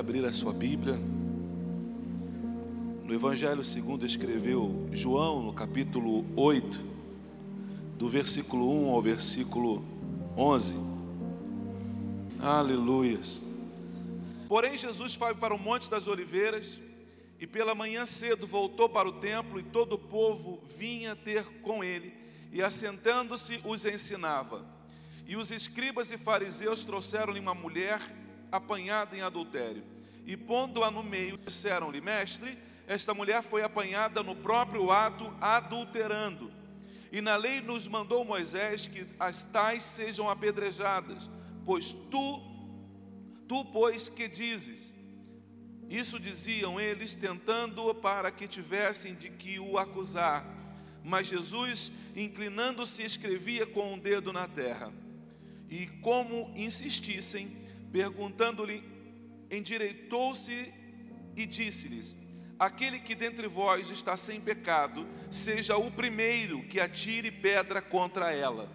Abrir a sua Bíblia. No Evangelho segundo escreveu João, no capítulo 8, do versículo 1 ao versículo 11. Aleluias. Porém, Jesus foi para o Monte das Oliveiras e pela manhã cedo voltou para o templo e todo o povo vinha ter com ele e assentando-se os ensinava. E os escribas e fariseus trouxeram-lhe uma mulher apanhada em adultério. E pondo-a no meio, disseram-lhe: Mestre, esta mulher foi apanhada no próprio ato adulterando. E na lei nos mandou Moisés que as tais sejam apedrejadas, pois tu, tu, pois, que dizes? Isso diziam eles, tentando para que tivessem de que o acusar. Mas Jesus, inclinando-se, escrevia com o um dedo na terra. E como insistissem, Perguntando-lhe, endireitou-se e disse-lhes: Aquele que dentre vós está sem pecado, seja o primeiro que atire pedra contra ela.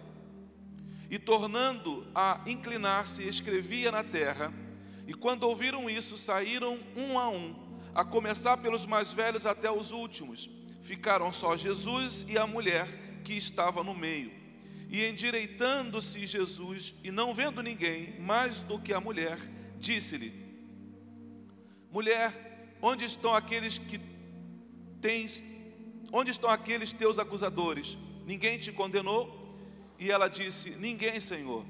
E tornando a inclinar-se, escrevia na terra. E quando ouviram isso, saíram um a um, a começar pelos mais velhos até os últimos. Ficaram só Jesus e a mulher que estava no meio. E endireitando-se Jesus, e não vendo ninguém mais do que a mulher, disse-lhe: Mulher, onde estão aqueles que tens, onde estão aqueles teus acusadores? Ninguém te condenou? E ela disse: Ninguém, Senhor.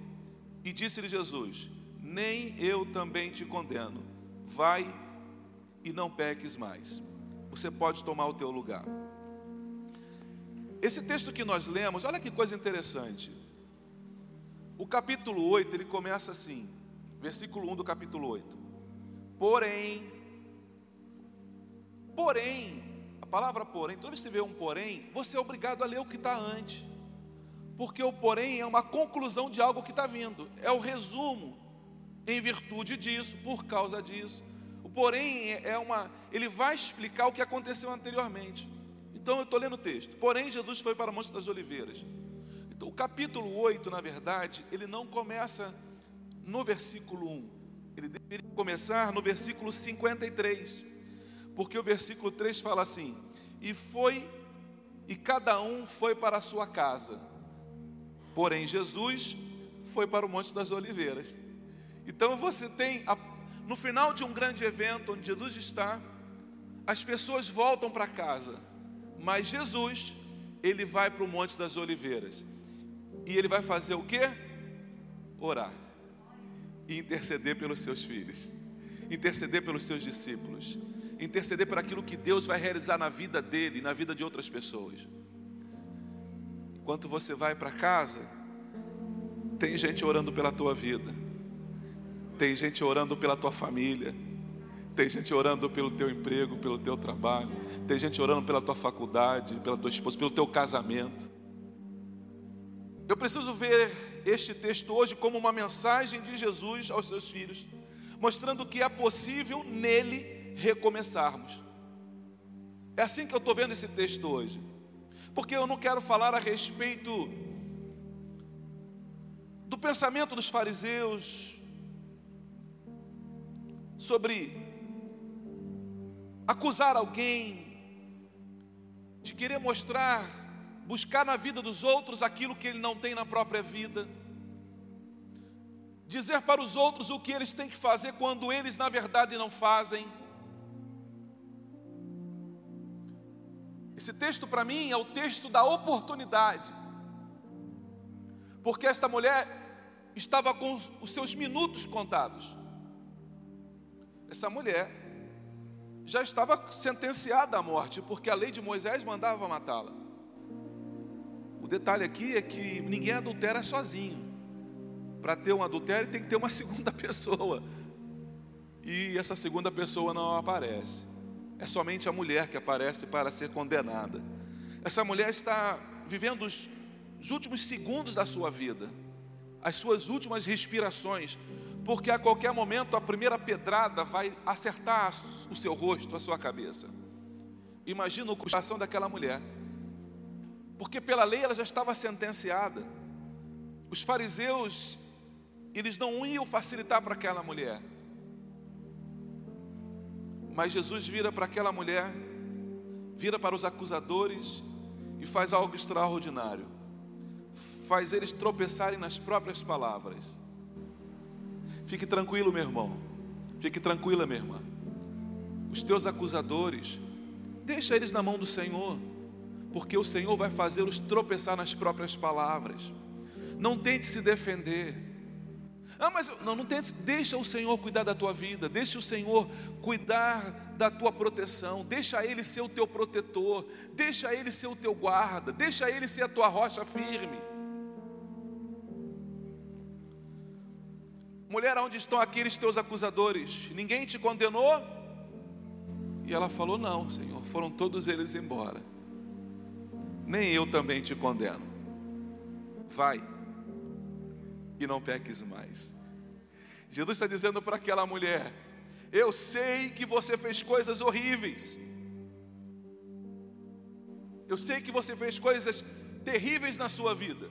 E disse-lhe Jesus: Nem eu também te condeno. Vai e não peques mais. Você pode tomar o teu lugar. Esse texto que nós lemos, olha que coisa interessante. O capítulo 8, ele começa assim, versículo 1 do capítulo 8. Porém, porém, a palavra porém, toda vez que você vê um porém, você é obrigado a ler o que está antes. Porque o porém é uma conclusão de algo que está vindo, é o resumo, em virtude disso, por causa disso. O porém é uma, ele vai explicar o que aconteceu anteriormente. Então eu estou lendo o texto. Porém, Jesus foi para o Monte das Oliveiras. Então, o capítulo 8, na verdade, ele não começa no versículo 1. Ele deveria começar no versículo 53. Porque o versículo 3 fala assim: E foi, e cada um foi para a sua casa. Porém, Jesus foi para o Monte das Oliveiras. Então você tem, no final de um grande evento onde Jesus está, as pessoas voltam para casa mas Jesus, ele vai para o Monte das Oliveiras. E ele vai fazer o quê? Orar. E interceder pelos seus filhos. Interceder pelos seus discípulos. Interceder por aquilo que Deus vai realizar na vida dele e na vida de outras pessoas. Enquanto você vai para casa, tem gente orando pela tua vida. Tem gente orando pela tua família tem gente orando pelo teu emprego, pelo teu trabalho. Tem gente orando pela tua faculdade, pela tua esposa, pelo teu casamento. Eu preciso ver este texto hoje como uma mensagem de Jesus aos seus filhos, mostrando que é possível nele recomeçarmos. É assim que eu estou vendo esse texto hoje, porque eu não quero falar a respeito do pensamento dos fariseus sobre acusar alguém, de querer mostrar, buscar na vida dos outros aquilo que ele não tem na própria vida, dizer para os outros o que eles têm que fazer quando eles na verdade não fazem. Esse texto para mim é o texto da oportunidade, porque esta mulher estava com os seus minutos contados. Essa mulher já estava sentenciada à morte, porque a lei de Moisés mandava matá-la. O detalhe aqui é que ninguém adultera sozinho. Para ter um adultério tem que ter uma segunda pessoa. E essa segunda pessoa não aparece. É somente a mulher que aparece para ser condenada. Essa mulher está vivendo os, os últimos segundos da sua vida, as suas últimas respirações, porque a qualquer momento a primeira pedrada vai acertar o seu rosto, a sua cabeça. Imagina o coração daquela mulher, porque pela lei ela já estava sentenciada. Os fariseus, eles não iam facilitar para aquela mulher. Mas Jesus vira para aquela mulher, vira para os acusadores e faz algo extraordinário. Faz eles tropeçarem nas próprias palavras. Fique tranquilo, meu irmão. Fique tranquila, minha irmã. Os teus acusadores, deixa eles na mão do Senhor, porque o Senhor vai fazê-los tropeçar nas próprias palavras. Não tente se defender. Ah, mas não, não tente, deixa o Senhor cuidar da tua vida, deixa o Senhor cuidar da tua proteção, deixa Ele ser o teu protetor, deixa Ele ser o teu guarda, deixa Ele ser a tua rocha firme. Mulher, onde estão aqueles teus acusadores? Ninguém te condenou? E ela falou: Não, Senhor, foram todos eles embora. Nem eu também te condeno. Vai e não peques mais. Jesus está dizendo para aquela mulher: Eu sei que você fez coisas horríveis. Eu sei que você fez coisas terríveis na sua vida.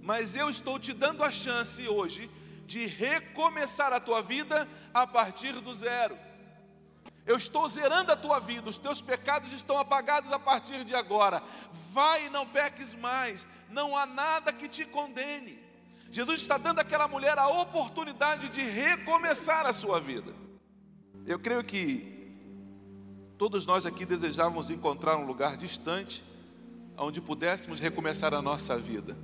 Mas eu estou te dando a chance hoje de recomeçar a tua vida a partir do zero. Eu estou zerando a tua vida, os teus pecados estão apagados a partir de agora. Vai e não peques mais, não há nada que te condene. Jesus está dando àquela mulher a oportunidade de recomeçar a sua vida. Eu creio que todos nós aqui desejávamos encontrar um lugar distante, onde pudéssemos recomeçar a nossa vida,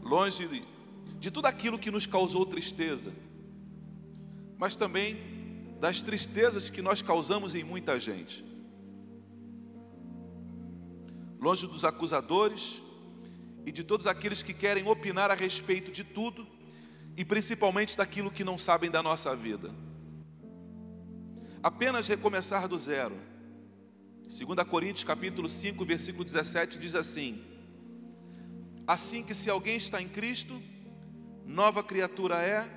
longe de tudo aquilo que nos causou tristeza, mas também das tristezas que nós causamos em muita gente. Longe dos acusadores e de todos aqueles que querem opinar a respeito de tudo e principalmente daquilo que não sabem da nossa vida. Apenas recomeçar do zero. 2 Coríntios capítulo 5, versículo 17 diz assim: Assim que se alguém está em Cristo, nova criatura é,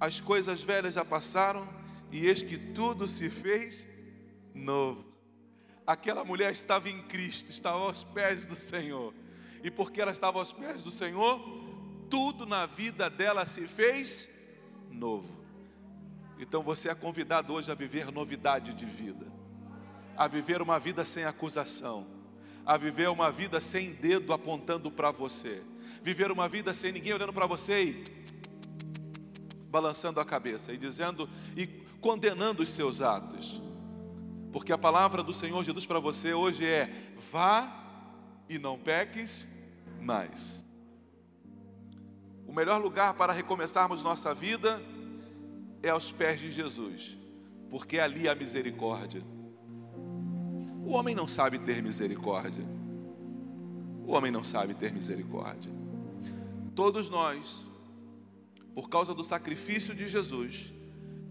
as coisas velhas já passaram e eis que tudo se fez novo. Aquela mulher estava em Cristo, estava aos pés do Senhor, e porque ela estava aos pés do Senhor, tudo na vida dela se fez novo. Então você é convidado hoje a viver novidade de vida, a viver uma vida sem acusação, a viver uma vida sem dedo apontando para você viver uma vida sem ninguém olhando para você e balançando a cabeça e dizendo e condenando os seus atos. Porque a palavra do Senhor Jesus para você hoje é: vá e não peques mais. O melhor lugar para recomeçarmos nossa vida é aos pés de Jesus, porque ali há misericórdia. O homem não sabe ter misericórdia. O homem não sabe ter misericórdia. Todos nós, por causa do sacrifício de Jesus,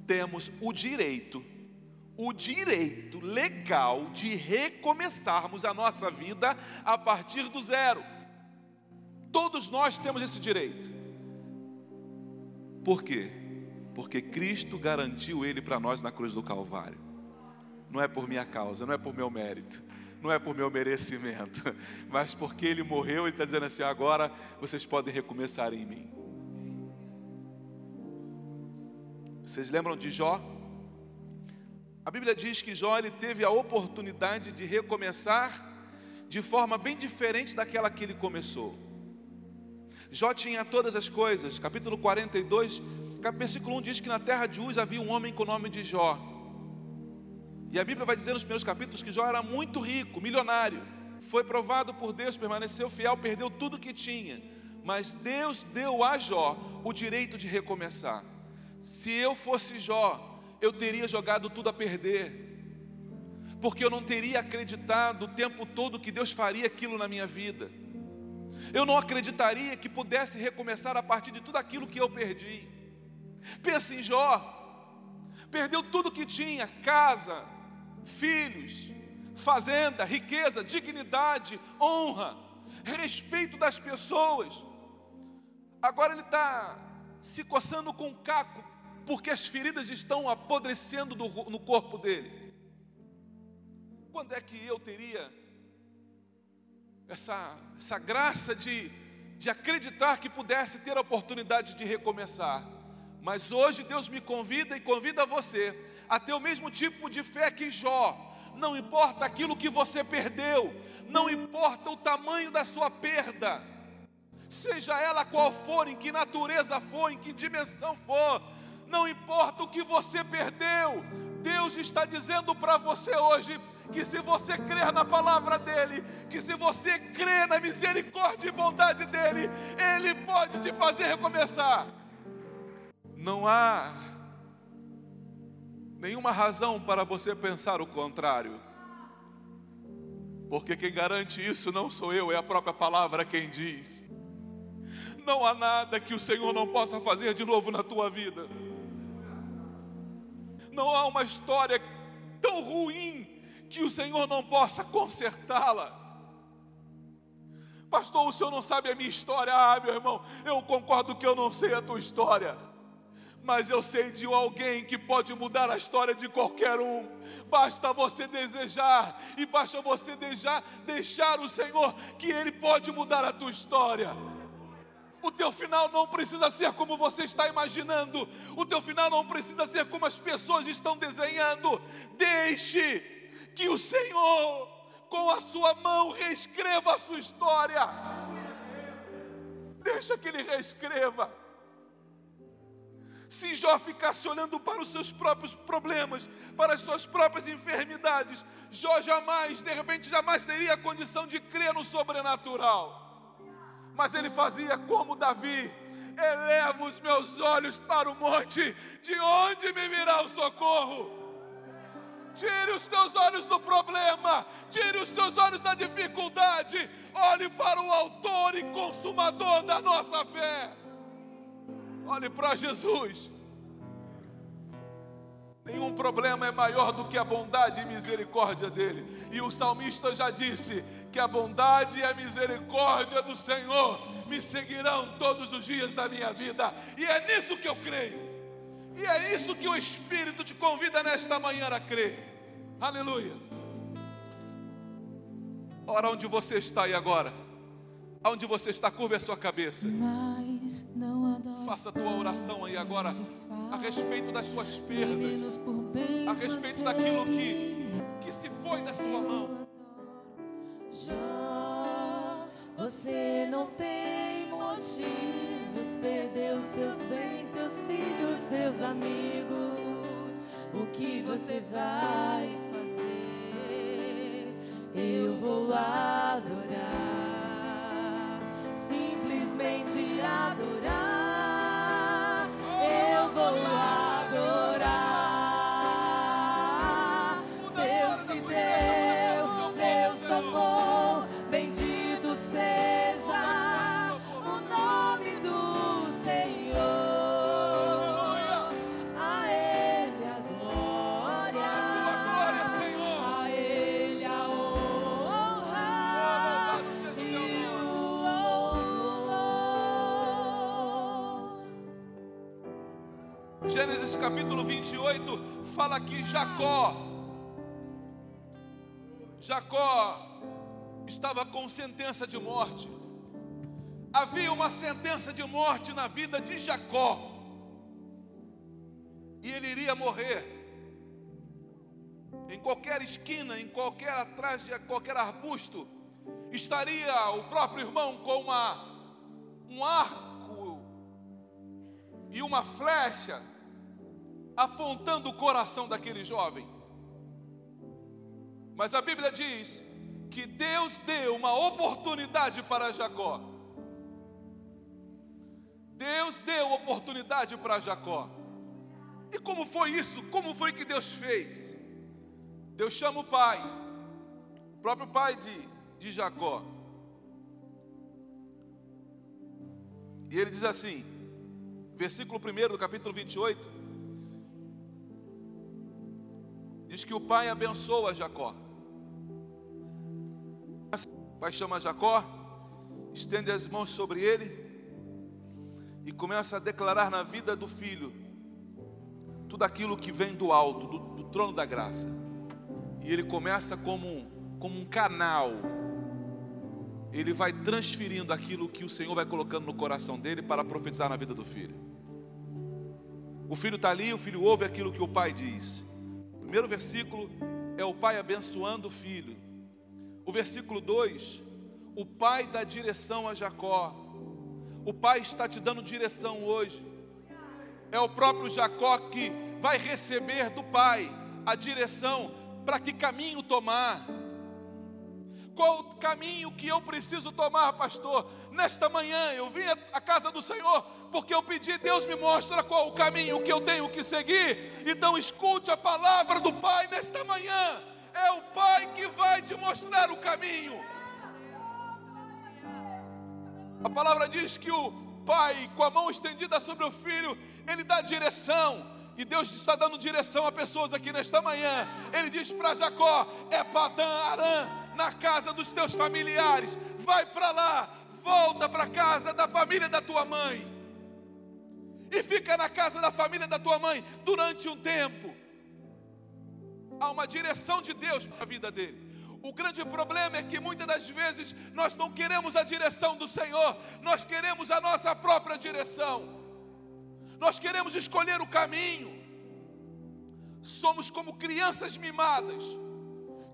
temos o direito, o direito legal de recomeçarmos a nossa vida a partir do zero. Todos nós temos esse direito. Por quê? Porque Cristo garantiu ele para nós na cruz do Calvário. Não é por minha causa, não é por meu mérito não é por meu merecimento, mas porque Ele morreu, Ele está dizendo assim: agora vocês podem recomeçar em mim. Vocês lembram de Jó? A Bíblia diz que Jó ele teve a oportunidade de recomeçar de forma bem diferente daquela que ele começou. Jó tinha todas as coisas, capítulo 42, versículo 1 diz que na terra de Uz havia um homem com o nome de Jó. E a Bíblia vai dizer nos primeiros capítulos que Jó era muito rico, milionário. Foi provado por Deus, permaneceu fiel, perdeu tudo que tinha. Mas Deus deu a Jó o direito de recomeçar. Se eu fosse Jó, eu teria jogado tudo a perder porque eu não teria acreditado o tempo todo que Deus faria aquilo na minha vida. Eu não acreditaria que pudesse recomeçar a partir de tudo aquilo que eu perdi. Pense em Jó. Perdeu tudo que tinha: casa, filhos, fazenda, riqueza, dignidade, honra, respeito das pessoas. Agora ele está se coçando com caco, porque as feridas estão apodrecendo no corpo dele. Quando é que eu teria essa, essa graça de, de acreditar que pudesse ter a oportunidade de recomeçar? Mas hoje Deus me convida e convida você a ter o mesmo tipo de fé que Jó. Não importa aquilo que você perdeu, não importa o tamanho da sua perda, seja ela qual for, em que natureza for, em que dimensão for, não importa o que você perdeu, Deus está dizendo para você hoje que se você crer na palavra dEle, que se você crer na misericórdia e bondade dEle, Ele pode te fazer recomeçar. Não há nenhuma razão para você pensar o contrário, porque quem garante isso não sou eu, é a própria palavra quem diz. Não há nada que o Senhor não possa fazer de novo na tua vida. Não há uma história tão ruim que o Senhor não possa consertá-la. Pastor, o senhor não sabe a minha história. Ah, meu irmão, eu concordo que eu não sei a tua história. Mas eu sei de alguém que pode mudar a história de qualquer um. Basta você desejar e basta você deixar, deixar o Senhor que Ele pode mudar a tua história. O teu final não precisa ser como você está imaginando. O teu final não precisa ser como as pessoas estão desenhando. Deixe que o Senhor, com a sua mão, reescreva a sua história. Deixa que Ele reescreva. Se Jó ficasse olhando para os seus próprios problemas, para as suas próprias enfermidades, Jó jamais, de repente, jamais teria a condição de crer no sobrenatural mas ele fazia como Davi: eleva os meus olhos para o monte, de onde me virá o socorro? Tire os teus olhos do problema, tire os teus olhos da dificuldade, olhe para o Autor e Consumador da nossa fé. Olhe para Jesus. Nenhum problema é maior do que a bondade e misericórdia dele. E o salmista já disse que a bondade e a misericórdia do Senhor me seguirão todos os dias da minha vida. E é nisso que eu creio. E é isso que o Espírito te convida nesta manhã a crer. Aleluia. Ora, onde você está aí agora? Aonde você está, curva a sua cabeça. Faça a tua oração aí agora a respeito das suas perdas, a respeito daquilo que, que se foi da sua mão. Já você não tem motivos, perdeu seus bens, seus filhos, seus amigos. O que você vai fazer? Eu vou adorar simplesmente adorar. Capítulo 28 fala que Jacó, Jacó estava com sentença de morte. Havia uma sentença de morte na vida de Jacó. E ele iria morrer. Em qualquer esquina, em qualquer atrás de qualquer arbusto, estaria o próprio irmão com uma, um arco e uma flecha apontando o coração daquele jovem. Mas a Bíblia diz que Deus deu uma oportunidade para Jacó. Deus deu oportunidade para Jacó. E como foi isso? Como foi que Deus fez? Deus chama o pai, o próprio pai de, de Jacó. E ele diz assim, versículo 1 do capítulo 28, diz que o pai abençoa Jacó. O pai chama Jacó, estende as mãos sobre ele e começa a declarar na vida do filho tudo aquilo que vem do alto, do, do trono da graça. E ele começa como, como um canal ele vai transferindo aquilo que o Senhor vai colocando no coração dele para profetizar na vida do filho. O filho está ali, o filho ouve aquilo que o pai diz. Primeiro versículo é o pai abençoando o filho. O versículo 2, o pai dá direção a Jacó. O pai está te dando direção hoje. É o próprio Jacó que vai receber do pai a direção para que caminho tomar qual o caminho que eu preciso tomar, pastor? Nesta manhã eu vim à casa do Senhor porque eu pedi, Deus me mostra qual o caminho que eu tenho que seguir. Então escute a palavra do Pai nesta manhã. É o Pai que vai te mostrar o caminho. A palavra diz que o pai, com a mão estendida sobre o filho, ele dá direção. E Deus está dando direção a pessoas aqui nesta manhã. Ele diz para Jacó: é Padã Arã, na casa dos teus familiares. Vai para lá, volta para a casa da família da tua mãe. E fica na casa da família da tua mãe durante um tempo. Há uma direção de Deus para a vida dele. O grande problema é que muitas das vezes nós não queremos a direção do Senhor, nós queremos a nossa própria direção. Nós queremos escolher o caminho. Somos como crianças mimadas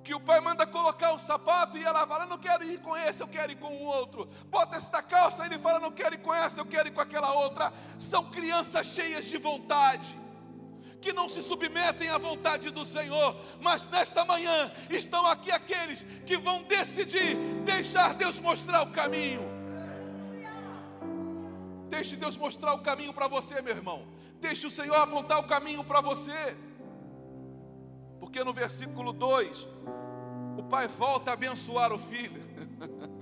que o pai manda colocar um sapato e ela fala: Não quero ir com esse, eu quero ir com o outro. Bota esta calça, e ele fala: Não quero ir com essa, eu quero ir com aquela outra. São crianças cheias de vontade, que não se submetem à vontade do Senhor, mas nesta manhã estão aqui aqueles que vão decidir deixar Deus mostrar o caminho. Deixe Deus mostrar o caminho para você, meu irmão. Deixe o Senhor apontar o caminho para você. Porque no versículo 2, o pai volta a abençoar o filho.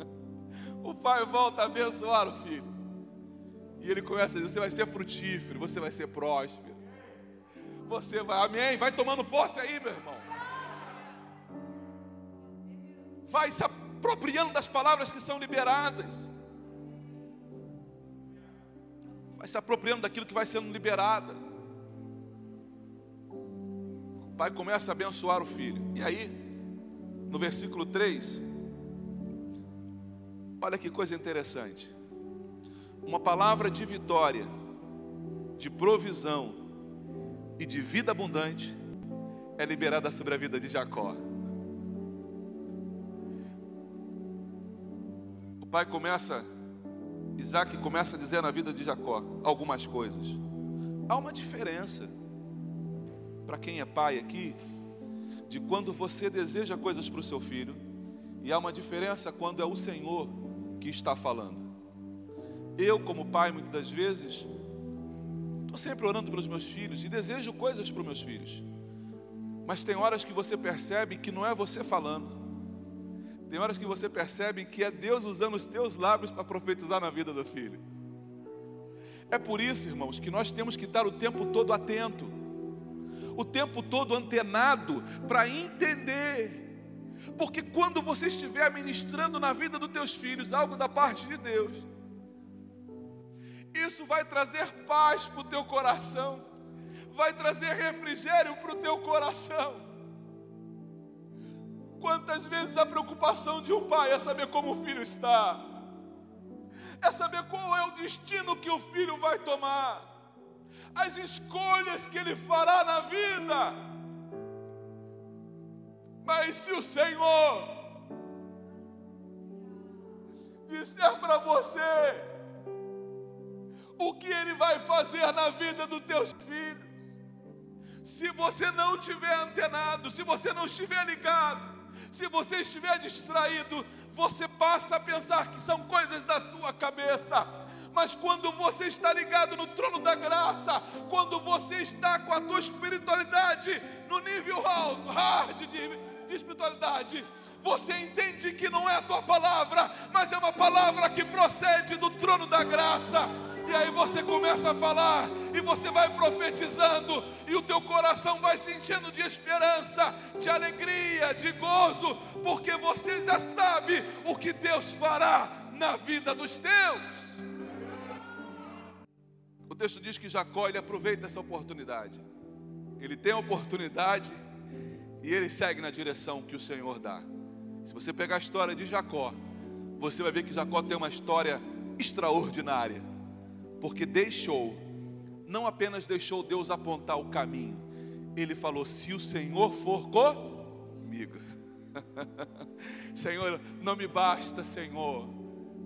o pai volta a abençoar o filho. E ele começa a dizer: Você vai ser frutífero, você vai ser próspero. Você vai, amém? Vai tomando posse aí, meu irmão. Vai se apropriando das palavras que são liberadas. Vai se apropriando daquilo que vai sendo liberada pai começa a abençoar o filho. E aí, no versículo 3, olha que coisa interessante. Uma palavra de vitória, de provisão e de vida abundante é liberada sobre a vida de Jacó. O pai começa, Isaac começa a dizer na vida de Jacó algumas coisas. Há uma diferença para quem é pai aqui, de quando você deseja coisas para o seu filho, e há uma diferença quando é o Senhor que está falando. Eu, como pai, muitas das vezes, estou sempre orando pelos meus filhos e desejo coisas para os meus filhos, mas tem horas que você percebe que não é você falando, tem horas que você percebe que é Deus usando os teus lábios para profetizar na vida do filho. É por isso, irmãos, que nós temos que estar o tempo todo atento o tempo todo antenado para entender. Porque quando você estiver ministrando na vida dos teus filhos algo da parte de Deus, isso vai trazer paz para o teu coração, vai trazer refrigério para o teu coração. Quantas vezes a preocupação de um pai é saber como o filho está, é saber qual é o destino que o filho vai tomar as escolhas que Ele fará na vida. Mas se o Senhor disser para você o que Ele vai fazer na vida dos teus filhos, se você não estiver antenado, se você não estiver ligado, se você estiver distraído, você passa a pensar que são coisas da sua cabeça Mas quando você está ligado no trono da graça, quando você está com a tua espiritualidade no nível alto, hard de, de espiritualidade, você entende que não é a tua palavra, mas é uma palavra que procede do trono da graça. E aí você começa a falar, e você vai profetizando, e o teu coração vai se enchendo de esperança, de alegria, de gozo, porque você já sabe o que Deus fará na vida dos teus. O texto diz que Jacó ele aproveita essa oportunidade. Ele tem a oportunidade e ele segue na direção que o Senhor dá. Se você pegar a história de Jacó, você vai ver que Jacó tem uma história extraordinária, porque deixou, não apenas deixou Deus apontar o caminho, ele falou: se o Senhor for comigo, Senhor, não me basta, Senhor,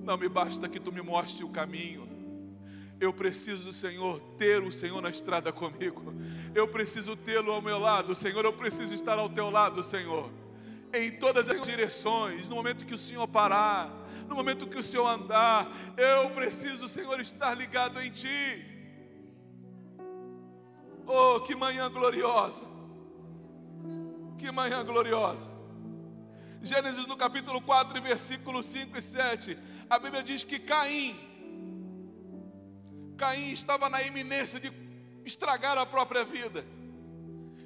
não me basta que tu me mostre o caminho, eu preciso, Senhor, ter o Senhor na estrada comigo. Eu preciso tê-lo ao meu lado, Senhor. Eu preciso estar ao teu lado, Senhor. Em todas as direções, no momento que o Senhor parar, no momento que o Senhor andar, eu preciso, Senhor, estar ligado em Ti. Oh, que manhã gloriosa! Que manhã gloriosa! Gênesis no capítulo 4, versículos 5 e 7, a Bíblia diz que Caim, Caim estava na iminência de estragar a própria vida,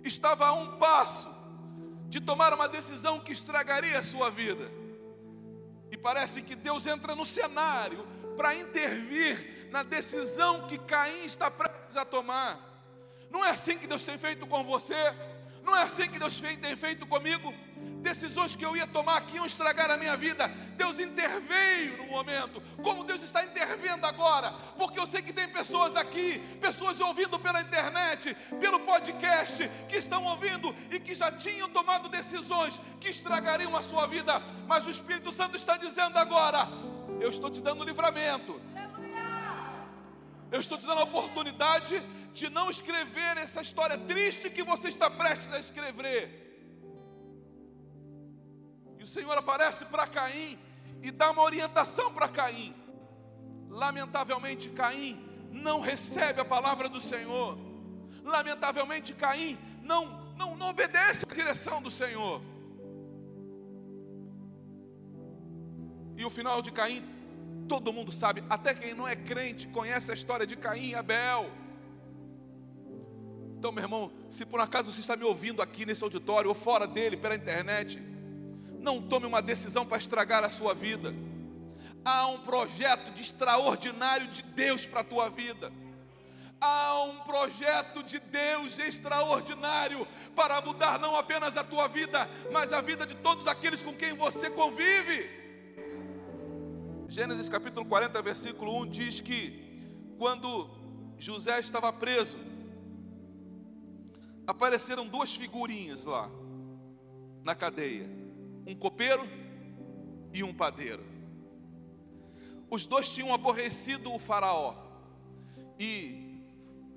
estava a um passo de tomar uma decisão que estragaria a sua vida, e parece que Deus entra no cenário para intervir na decisão que Caim está prestes a tomar. Não é assim que Deus tem feito com você, não é assim que Deus tem feito comigo? Decisões que eu ia tomar que iam estragar a minha vida, Deus interveio no momento, como Deus está intervindo agora, porque eu sei que tem pessoas aqui, pessoas ouvindo pela internet, pelo podcast, que estão ouvindo e que já tinham tomado decisões que estragariam a sua vida, mas o Espírito Santo está dizendo agora: eu estou te dando livramento. Eu estou te dando a oportunidade de não escrever essa história triste que você está prestes a escrever e o Senhor aparece para Caim e dá uma orientação para Caim. Lamentavelmente, Caim não recebe a palavra do Senhor. Lamentavelmente, Caim não, não, não obedece à direção do Senhor. E o final de Caim, todo mundo sabe, até quem não é crente conhece a história de Caim e Abel. Então, meu irmão, se por acaso você está me ouvindo aqui nesse auditório ou fora dele, pela internet, não tome uma decisão para estragar a sua vida. Há um projeto de extraordinário de Deus para a tua vida. Há um projeto de Deus extraordinário para mudar não apenas a tua vida, mas a vida de todos aqueles com quem você convive. Gênesis capítulo 40, versículo 1 diz que quando José estava preso, apareceram duas figurinhas lá na cadeia um copeiro e um padeiro. Os dois tinham aborrecido o Faraó e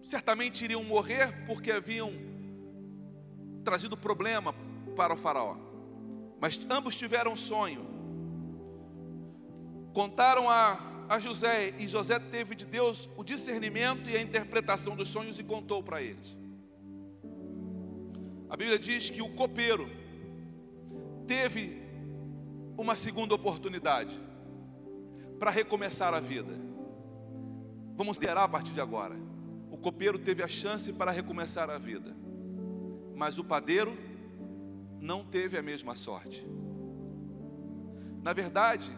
certamente iriam morrer porque haviam trazido problema para o Faraó. Mas ambos tiveram um sonho. Contaram a, a José e José teve de Deus o discernimento e a interpretação dos sonhos e contou para eles. A Bíblia diz que o copeiro teve uma segunda oportunidade para recomeçar a vida. Vamos liderar a partir de agora. O copeiro teve a chance para recomeçar a vida, mas o padeiro não teve a mesma sorte. Na verdade,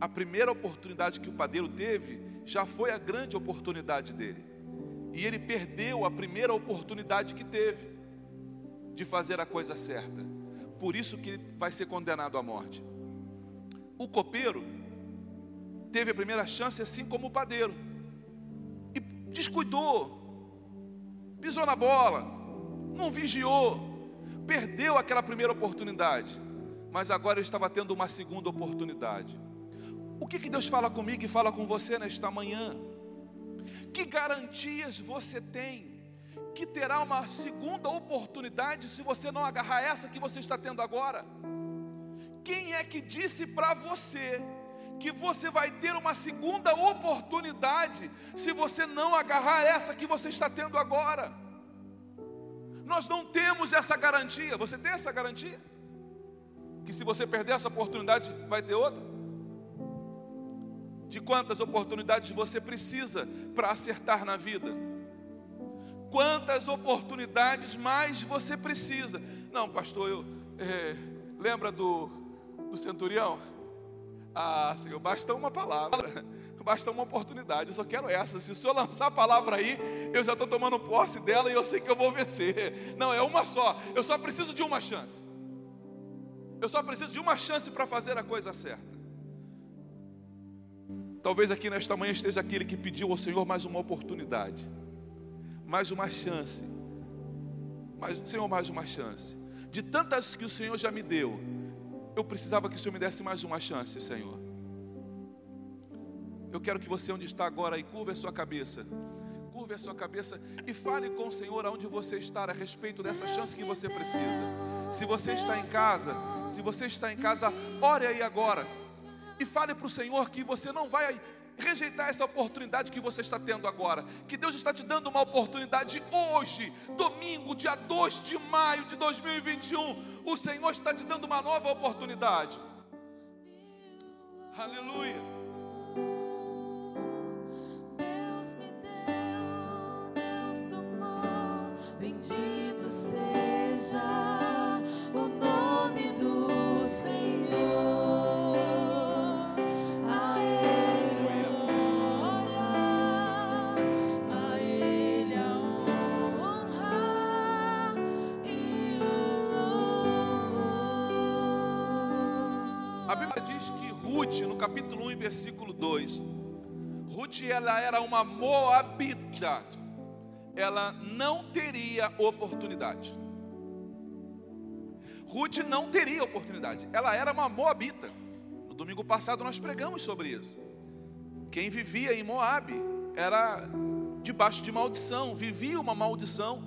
a primeira oportunidade que o padeiro teve já foi a grande oportunidade dele, e ele perdeu a primeira oportunidade que teve de fazer a coisa certa. Por isso que vai ser condenado à morte. O copeiro teve a primeira chance, assim como o padeiro, e descuidou, pisou na bola, não vigiou, perdeu aquela primeira oportunidade, mas agora ele estava tendo uma segunda oportunidade. O que, que Deus fala comigo e fala com você nesta manhã? Que garantias você tem que terá uma segunda oportunidade se você não agarrar essa que você está tendo agora? Quem é que disse para você que você vai ter uma segunda oportunidade se você não agarrar essa que você está tendo agora. Nós não temos essa garantia. Você tem essa garantia? Que se você perder essa oportunidade, vai ter outra? De quantas oportunidades você precisa para acertar na vida? Quantas oportunidades mais você precisa? Não, pastor, eu é, lembra do, do centurião? Ah, Senhor, basta uma palavra, basta uma oportunidade. Eu só quero essa. Se o Senhor lançar a palavra aí, eu já estou tomando posse dela e eu sei que eu vou vencer. Não, é uma só. Eu só preciso de uma chance. Eu só preciso de uma chance para fazer a coisa certa. Talvez aqui nesta manhã esteja aquele que pediu ao Senhor mais uma oportunidade, mais uma chance. Mais, Senhor, mais uma chance. De tantas que o Senhor já me deu, eu precisava que o Senhor me desse mais uma chance, Senhor. Eu quero que você, onde está agora, e curva a sua cabeça. Curve a sua cabeça e fale com o Senhor aonde você está a respeito dessa chance que você precisa. Se você está em casa, se você está em casa, ore aí agora. E fale para o Senhor que você não vai rejeitar essa oportunidade que você está tendo agora. Que Deus está te dando uma oportunidade hoje, domingo, dia 2 de maio de 2021. O Senhor está te dando uma nova oportunidade. Aleluia. Deus me deu, Deus tomou, bendito seja Ruth, no capítulo 1, em versículo 2, Ruth ela era uma moabita. Ela não teria oportunidade. Ruth não teria oportunidade. Ela era uma moabita. No domingo passado nós pregamos sobre isso. Quem vivia em Moabe era debaixo de maldição, vivia uma maldição.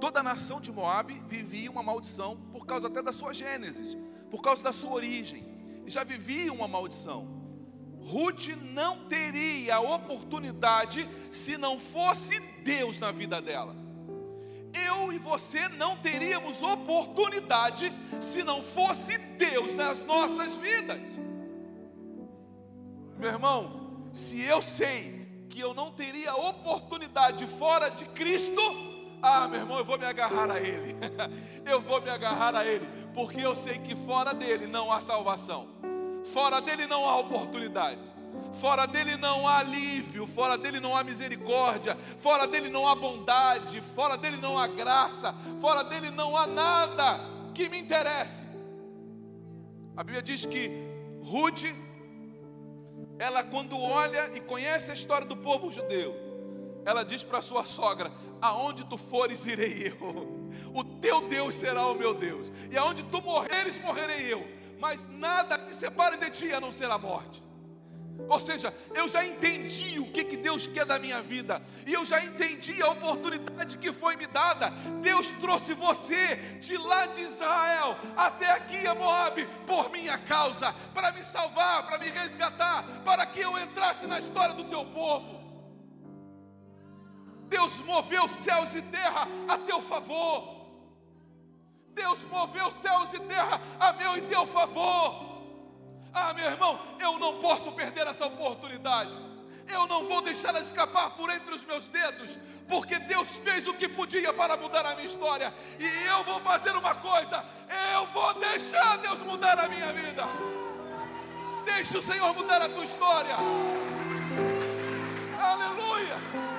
Toda a nação de Moabe vivia uma maldição por causa até da sua gênesis, por causa da sua origem. Já vivia uma maldição. Ruth não teria oportunidade se não fosse Deus na vida dela. Eu e você não teríamos oportunidade se não fosse Deus nas nossas vidas. Meu irmão, se eu sei que eu não teria oportunidade fora de Cristo, ah, meu irmão, eu vou me agarrar a Ele. eu vou me agarrar a Ele, porque eu sei que fora dele não há salvação, fora dele não há oportunidade. Fora dele não há alívio, fora dele não há misericórdia, fora dele não há bondade, fora dele não há graça, fora dele não há nada que me interesse. A Bíblia diz que Ruth, ela quando olha e conhece a história do povo judeu, ela diz para sua sogra: Aonde tu fores, irei eu. O teu Deus será o meu Deus. E aonde tu morreres, morrerei eu. Mas nada te separe de ti a não ser a morte. Ou seja, eu já entendi o que, que Deus quer da minha vida, e eu já entendi a oportunidade que foi me dada. Deus trouxe você de lá de Israel até aqui a Moab por minha causa, para me salvar, para me resgatar, para que eu entrasse na história do teu povo. Deus moveu céus e terra a teu favor. Deus moveu céus e terra a meu e teu favor. Ah, meu irmão, eu não posso perder essa oportunidade. Eu não vou deixar ela escapar por entre os meus dedos, porque Deus fez o que podia para mudar a minha história. E eu vou fazer uma coisa: eu vou deixar Deus mudar a minha vida. Deixe o Senhor mudar a tua história. Aleluia.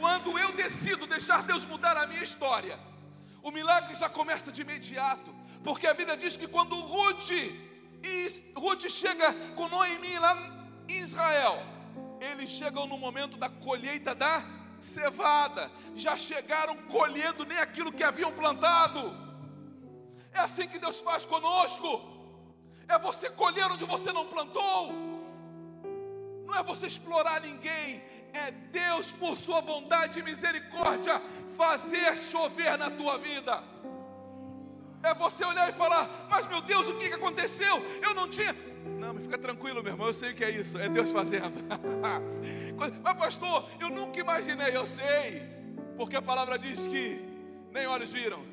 Quando eu decido deixar Deus mudar a minha história, o milagre já começa de imediato, porque a Bíblia diz que quando Ruth, Ruth chega com Noemi lá em Israel, eles chegam no momento da colheita da cevada, já chegaram colhendo nem aquilo que haviam plantado. É assim que Deus faz conosco. É você colher onde você não plantou. Não é você explorar ninguém, é Deus, por sua bondade e misericórdia, fazer chover na tua vida. É você olhar e falar: Mas meu Deus, o que aconteceu? Eu não tinha. Não, mas fica tranquilo, meu irmão. Eu sei o que é isso. É Deus fazendo. mas, pastor, eu nunca imaginei. Eu sei. Porque a palavra diz que nem olhos viram,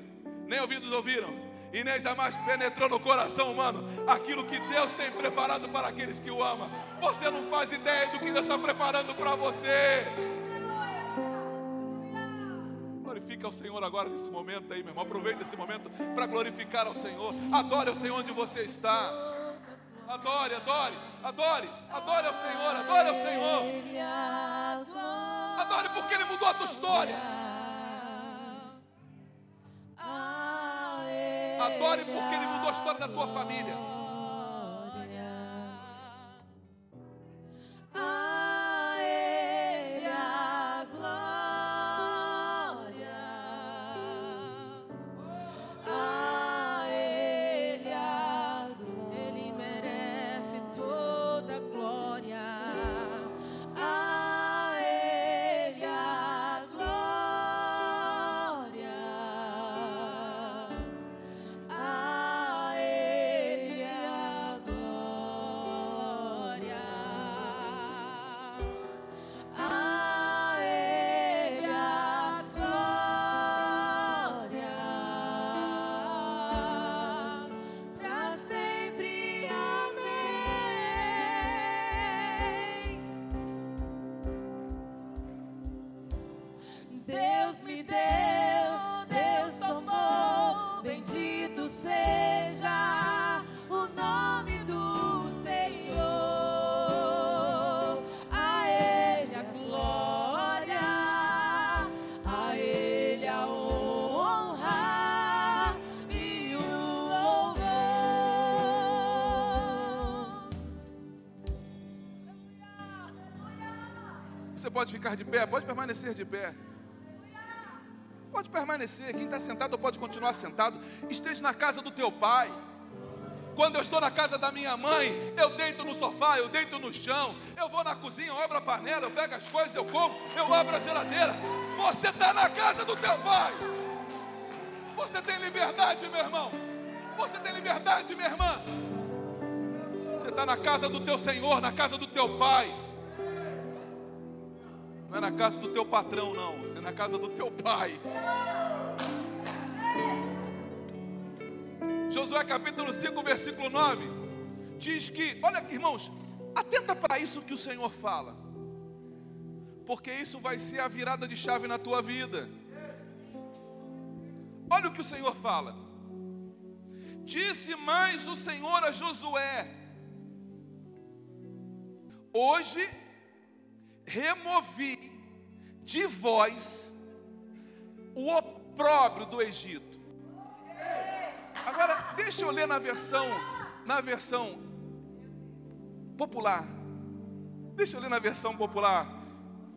nem ouvidos ouviram, e nem jamais penetrou no coração humano aquilo que Deus tem preparado para aqueles que o amam. Você não faz ideia do que Deus está preparando para você. Glorifica ao Senhor agora nesse momento aí, meu irmão. Aproveita esse momento para glorificar ao Senhor. Adore ao Senhor onde você está. Adore, adore, adore, adore ao Senhor, adore ao Senhor. Adore porque Ele mudou a tua história. Adore porque Ele mudou a história da tua família. Pode ficar de pé, pode permanecer de pé. Pode permanecer. Quem está sentado pode continuar sentado. Esteja na casa do teu pai. Quando eu estou na casa da minha mãe, eu deito no sofá, eu deito no chão, eu vou na cozinha, eu abro a panela, eu pego as coisas, eu como, eu abro a geladeira. Você está na casa do teu pai. Você tem liberdade, meu irmão. Você tem liberdade, minha irmã. Você está na casa do teu Senhor, na casa do teu pai. Não é na casa do teu patrão, não. É na casa do teu pai. Josué capítulo 5, versículo 9. Diz que, olha aqui, irmãos, atenta para isso que o Senhor fala. Porque isso vai ser a virada de chave na tua vida. Olha o que o Senhor fala. Disse mais o Senhor a Josué: Hoje removi de vós o opróbrio do Egito. Agora, deixa eu ler na versão, na versão popular. Deixa eu ler na versão popular.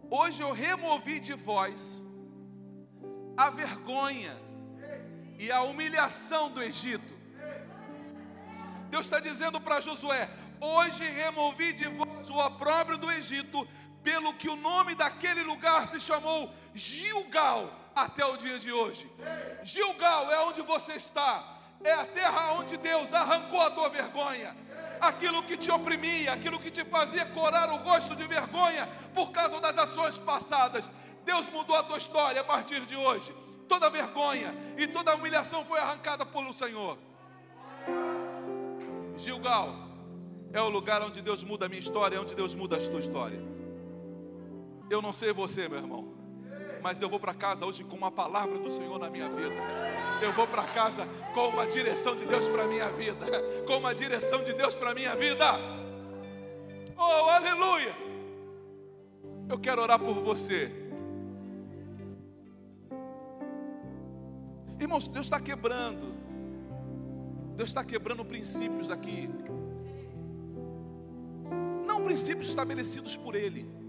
Hoje eu removi de vós a vergonha e a humilhação do Egito. Deus está dizendo para Josué: Hoje removi de vós o opróbrio do Egito, pelo que o nome daquele lugar se chamou Gilgal até o dia de hoje. Gilgal é onde você está, é a terra onde Deus arrancou a tua vergonha. Aquilo que te oprimia, aquilo que te fazia corar o rosto de vergonha por causa das ações passadas. Deus mudou a tua história a partir de hoje. Toda vergonha e toda humilhação foi arrancada pelo Senhor. Gilgal é o lugar onde Deus muda a minha história, onde Deus muda a tua história. Eu não sei você, meu irmão, mas eu vou para casa hoje com uma palavra do Senhor na minha vida. Eu vou para casa com uma direção de Deus para minha vida, com uma direção de Deus para minha vida. Oh, aleluia! Eu quero orar por você. Irmãos, Deus está quebrando. Deus está quebrando princípios aqui. Não princípios estabelecidos por Ele.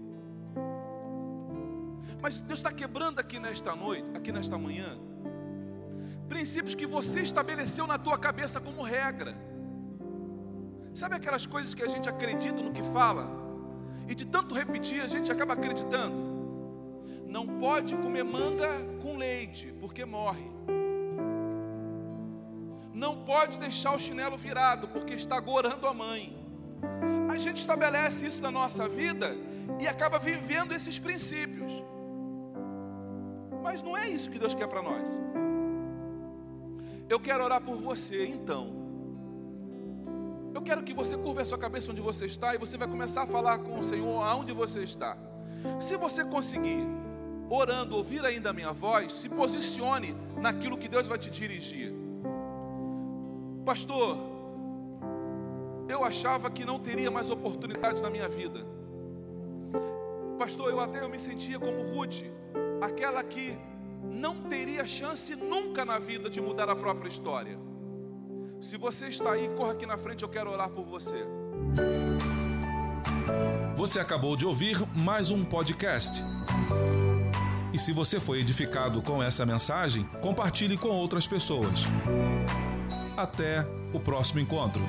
Mas Deus está quebrando aqui nesta noite, aqui nesta manhã, princípios que você estabeleceu na tua cabeça como regra. Sabe aquelas coisas que a gente acredita no que fala? E de tanto repetir, a gente acaba acreditando. Não pode comer manga com leite, porque morre. não pode deixar o chinelo virado, porque está gorando a mãe. A gente estabelece isso na nossa vida e acaba vivendo esses princípios. Mas não é isso que Deus quer para nós. Eu quero orar por você, então. Eu quero que você curva a sua cabeça onde você está e você vai começar a falar com o Senhor aonde você está. Se você conseguir, orando, ouvir ainda a minha voz, se posicione naquilo que Deus vai te dirigir. Pastor, eu achava que não teria mais oportunidades na minha vida. Pastor, eu até eu me sentia como Ruth, aquela que não teria chance nunca na vida de mudar a própria história. Se você está aí, corra aqui na frente, eu quero orar por você. Você acabou de ouvir mais um podcast. E se você foi edificado com essa mensagem, compartilhe com outras pessoas. Até o próximo encontro.